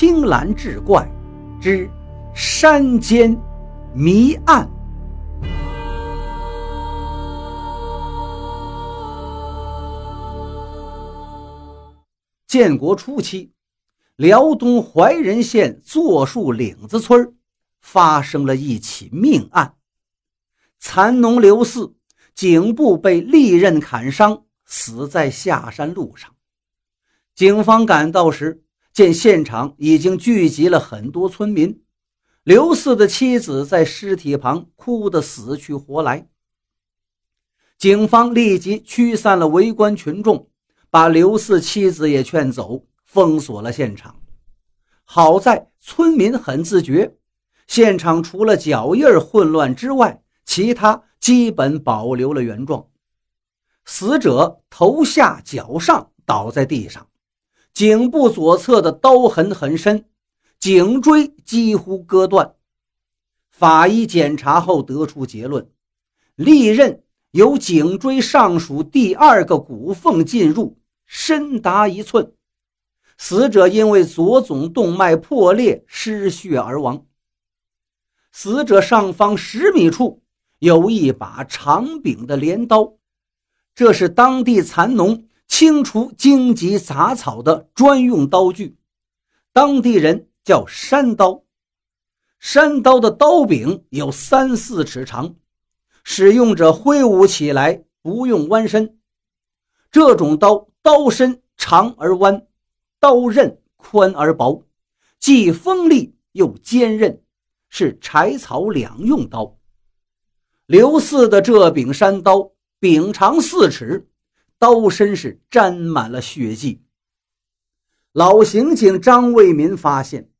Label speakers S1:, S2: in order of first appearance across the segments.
S1: 青蓝志怪之山间谜案。建国初期，辽东怀仁县坐树岭子村发生了一起命案，蚕农刘四颈部被利刃砍伤，死在下山路上。警方赶到时，见现场已经聚集了很多村民，刘四的妻子在尸体旁哭得死去活来。警方立即驱散了围观群众。把刘四妻子也劝走，封锁了现场。好在村民很自觉，现场除了脚印混乱之外，其他基本保留了原状。死者头下脚上倒在地上，颈部左侧的刀痕很深，颈椎几乎割断。法医检查后得出结论：利刃由颈椎上属第二个骨缝进入。深达一寸，死者因为左总动脉破裂失血而亡。死者上方十米处有一把长柄的镰刀，这是当地蚕农清除荆棘杂草的专用刀具，当地人叫山刀。山刀的刀柄有三四尺长，使用者挥舞起来不用弯身。这种刀。刀身长而弯，刀刃宽而薄，既锋利又坚韧，是柴草两用刀。刘四的这柄山刀柄长四尺，刀身是沾满了血迹。老刑警张卫民发现，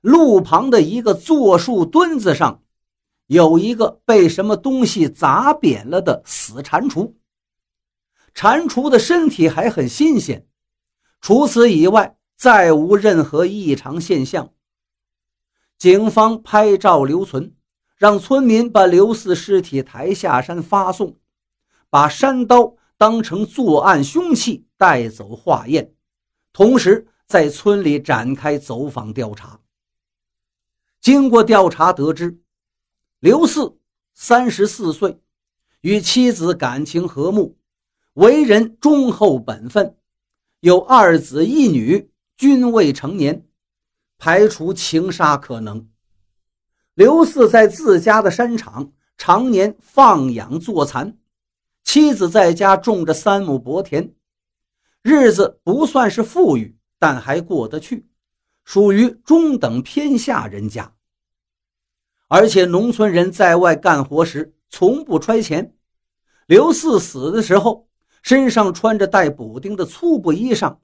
S1: 路旁的一个坐树墩子上，有一个被什么东西砸扁了的死蟾蜍。蟾蜍的身体还很新鲜，除此以外再无任何异常现象。警方拍照留存，让村民把刘四尸体抬下山发送，把山刀当成作案凶器带走化验，同时在村里展开走访调查。经过调查得知，刘四三十四岁，与妻子感情和睦。为人忠厚本分，有二子一女，均未成年，排除情杀可能。刘四在自家的山场常年放养坐蚕，妻子在家种着三亩薄田，日子不算是富裕，但还过得去，属于中等偏下人家。而且农村人在外干活时从不揣钱，刘四死的时候。身上穿着带补丁的粗布衣裳，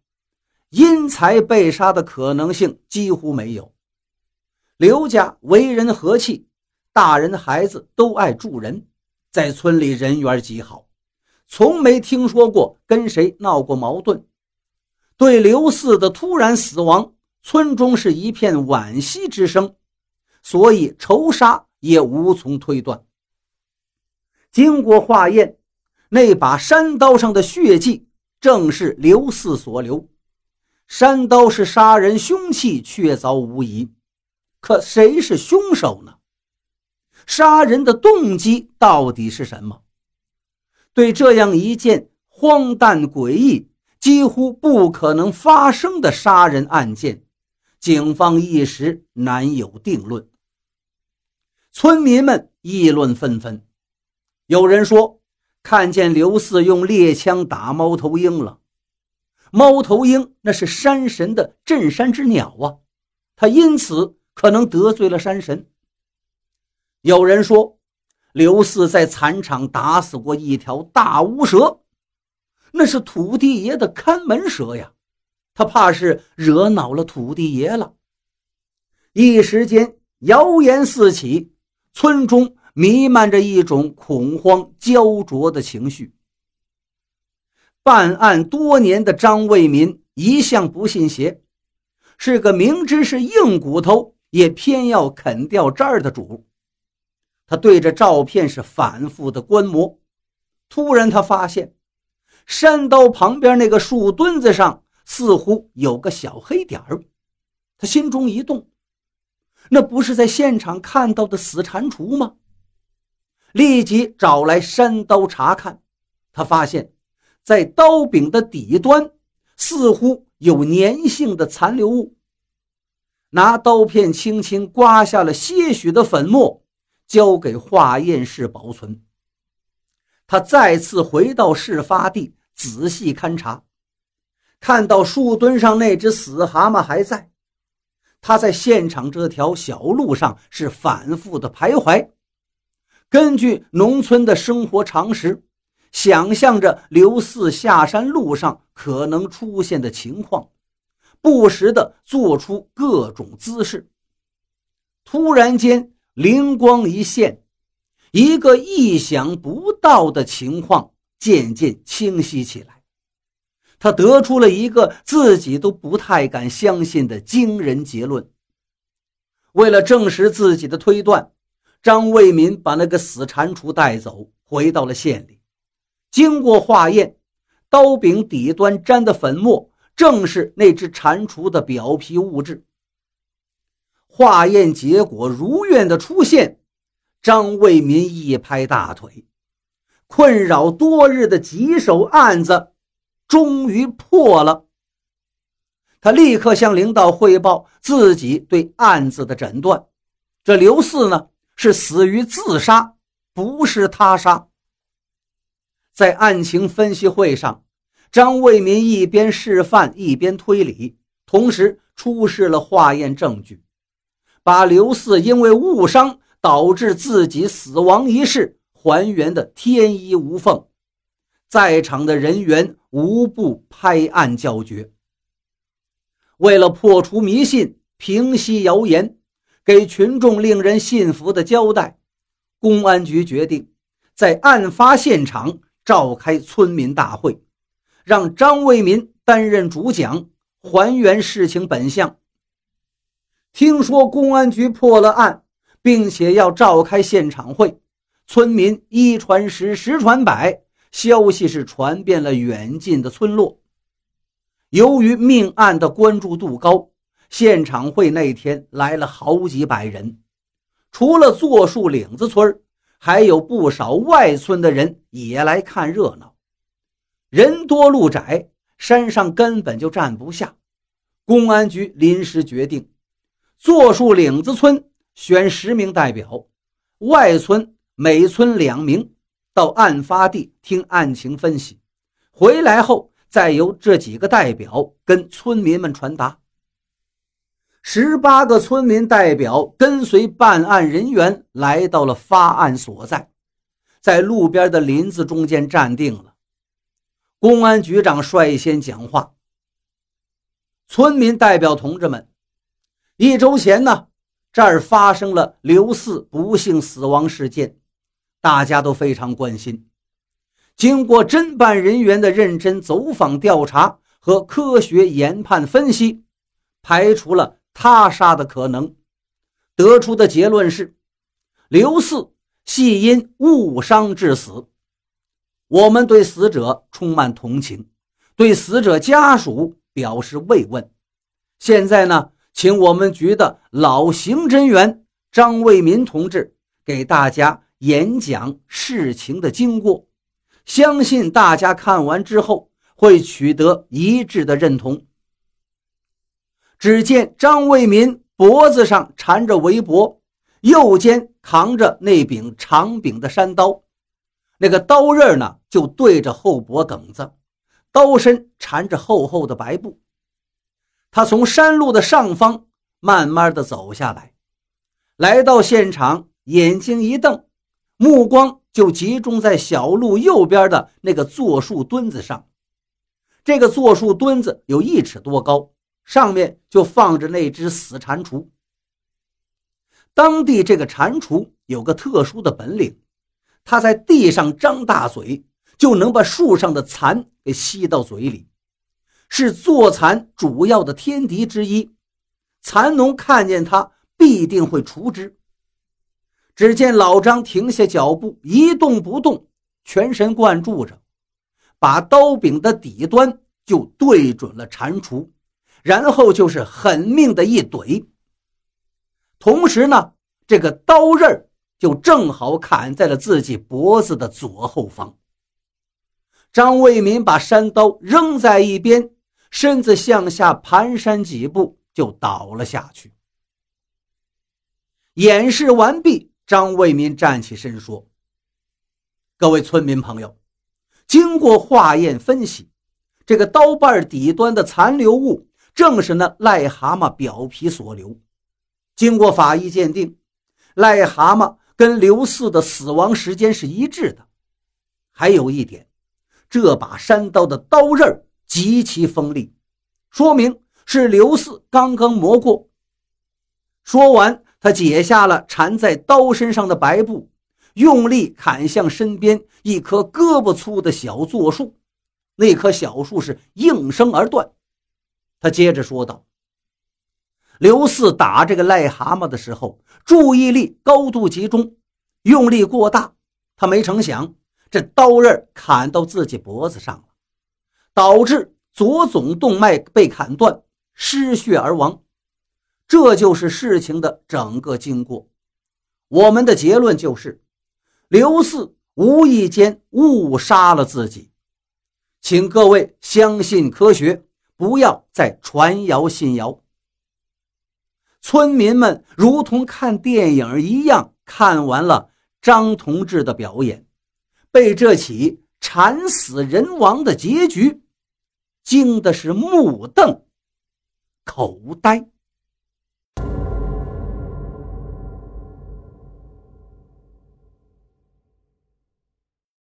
S1: 因财被杀的可能性几乎没有。刘家为人和气，大人孩子都爱助人，在村里人缘极好，从没听说过跟谁闹过矛盾。对刘四的突然死亡，村中是一片惋惜之声，所以仇杀也无从推断。经过化验。那把山刀上的血迹正是刘四所留，山刀是杀人凶器，确凿无疑。可谁是凶手呢？杀人的动机到底是什么？对这样一件荒诞诡异、几乎不可能发生的杀人案件，警方一时难有定论。村民们议论纷纷，有人说。看见刘四用猎枪打猫头鹰了，猫头鹰那是山神的镇山之鸟啊，他因此可能得罪了山神。有人说，刘四在蚕场打死过一条大乌蛇，那是土地爷的看门蛇呀，他怕是惹恼了土地爷了。一时间谣言四起，村中。弥漫着一种恐慌焦灼的情绪。办案多年的张卫民一向不信邪，是个明知是硬骨头也偏要啃掉渣儿的主。他对着照片是反复的观摩。突然，他发现山刀旁边那个树墩子上似乎有个小黑点儿。他心中一动，那不是在现场看到的死蟾蜍吗？立即找来山刀查看，他发现，在刀柄的底端似乎有粘性的残留物。拿刀片轻轻刮下了些许的粉末，交给化验室保存。他再次回到事发地，仔细勘察，看到树墩上那只死蛤蟆还在。他在现场这条小路上是反复的徘徊，根据农村的生活常识，想象着刘四下山路上可能出现的情况。不时的做出各种姿势。突然间，灵光一现，一个意想不到的情况渐渐清晰起来。他得出了一个自己都不太敢相信的惊人结论。为了证实自己的推断，张卫民把那个死蟾蜍带走，回到了县里。经过化验，刀柄底端沾的粉末。正是那只蟾蜍的表皮物质。化验结果如愿的出现，张卫民一拍大腿，困扰多日的棘手案子终于破了。他立刻向领导汇报自己对案子的诊断：这刘四呢是死于自杀，不是他杀。在案情分析会上。张卫民一边示范一边推理，同时出示了化验证据，把刘四因为误伤导致自己死亡一事还原的天衣无缝，在场的人员无不拍案叫绝。为了破除迷信、平息谣言，给群众令人信服的交代，公安局决定在案发现场召开村民大会。让张为民担任主讲，还原事情本相。听说公安局破了案，并且要召开现场会，村民一传十，十传百，消息是传遍了远近的村落。由于命案的关注度高，现场会那天来了好几百人，除了坐树岭子村，还有不少外村的人也来看热闹。人多路窄，山上根本就站不下。公安局临时决定，坐树岭子村选十名代表，外村每村两名，到案发地听案情分析。回来后，再由这几个代表跟村民们传达。十八个村民代表跟随办案人员来到了发案所在，在路边的林子中间站定了。公安局长率先讲话：“村民代表同志们，一周前呢，这儿发生了刘四不幸死亡事件，大家都非常关心。经过侦办人员的认真走访调查和科学研判分析，排除了他杀的可能，得出的结论是，刘四系因误伤致死。”我们对死者充满同情，对死者家属表示慰问。现在呢，请我们局的老刑侦员张卫民同志给大家演讲事情的经过，相信大家看完之后会取得一致的认同。只见张卫民脖子上缠着围脖，右肩扛着那柄长柄的山刀。那个刀刃呢，就对着后脖梗子，刀身缠着厚厚的白布。他从山路的上方慢慢的走下来，来到现场，眼睛一瞪，目光就集中在小路右边的那个坐树墩子上。这个坐树墩子有一尺多高，上面就放着那只死蟾蜍。当地这个蟾蜍有个特殊的本领。它在地上张大嘴，就能把树上的蚕给吸到嘴里，是坐蚕主要的天敌之一。蚕农看见它，必定会除之。只见老张停下脚步，一动不动，全神贯注着，把刀柄的底端就对准了蟾蜍，然后就是狠命的一怼。同时呢，这个刀刃就正好砍在了自己脖子的左后方。张卫民把山刀扔在一边，身子向下蹒跚几步，就倒了下去。演示完毕，张卫民站起身说：“各位村民朋友，经过化验分析，这个刀把底端的残留物正是那癞蛤蟆表皮所留。经过法医鉴定，癞蛤蟆跟刘四的死亡时间是一致的。还有一点。”这把山刀的刀刃极其锋利，说明是刘四刚刚磨过。说完，他解下了缠在刀身上的白布，用力砍向身边一棵胳膊粗的小柞树。那棵小树是应声而断。他接着说道：“刘四打这个癞蛤蟆的时候，注意力高度集中，用力过大，他没成想。”这刀刃砍到自己脖子上了，导致左总动脉被砍断，失血而亡。这就是事情的整个经过。我们的结论就是，刘四无意间误杀了自己。请各位相信科学，不要再传谣信谣。村民们如同看电影一样，看完了张同志的表演。被这起惨死人亡的结局惊的是目瞪口呆。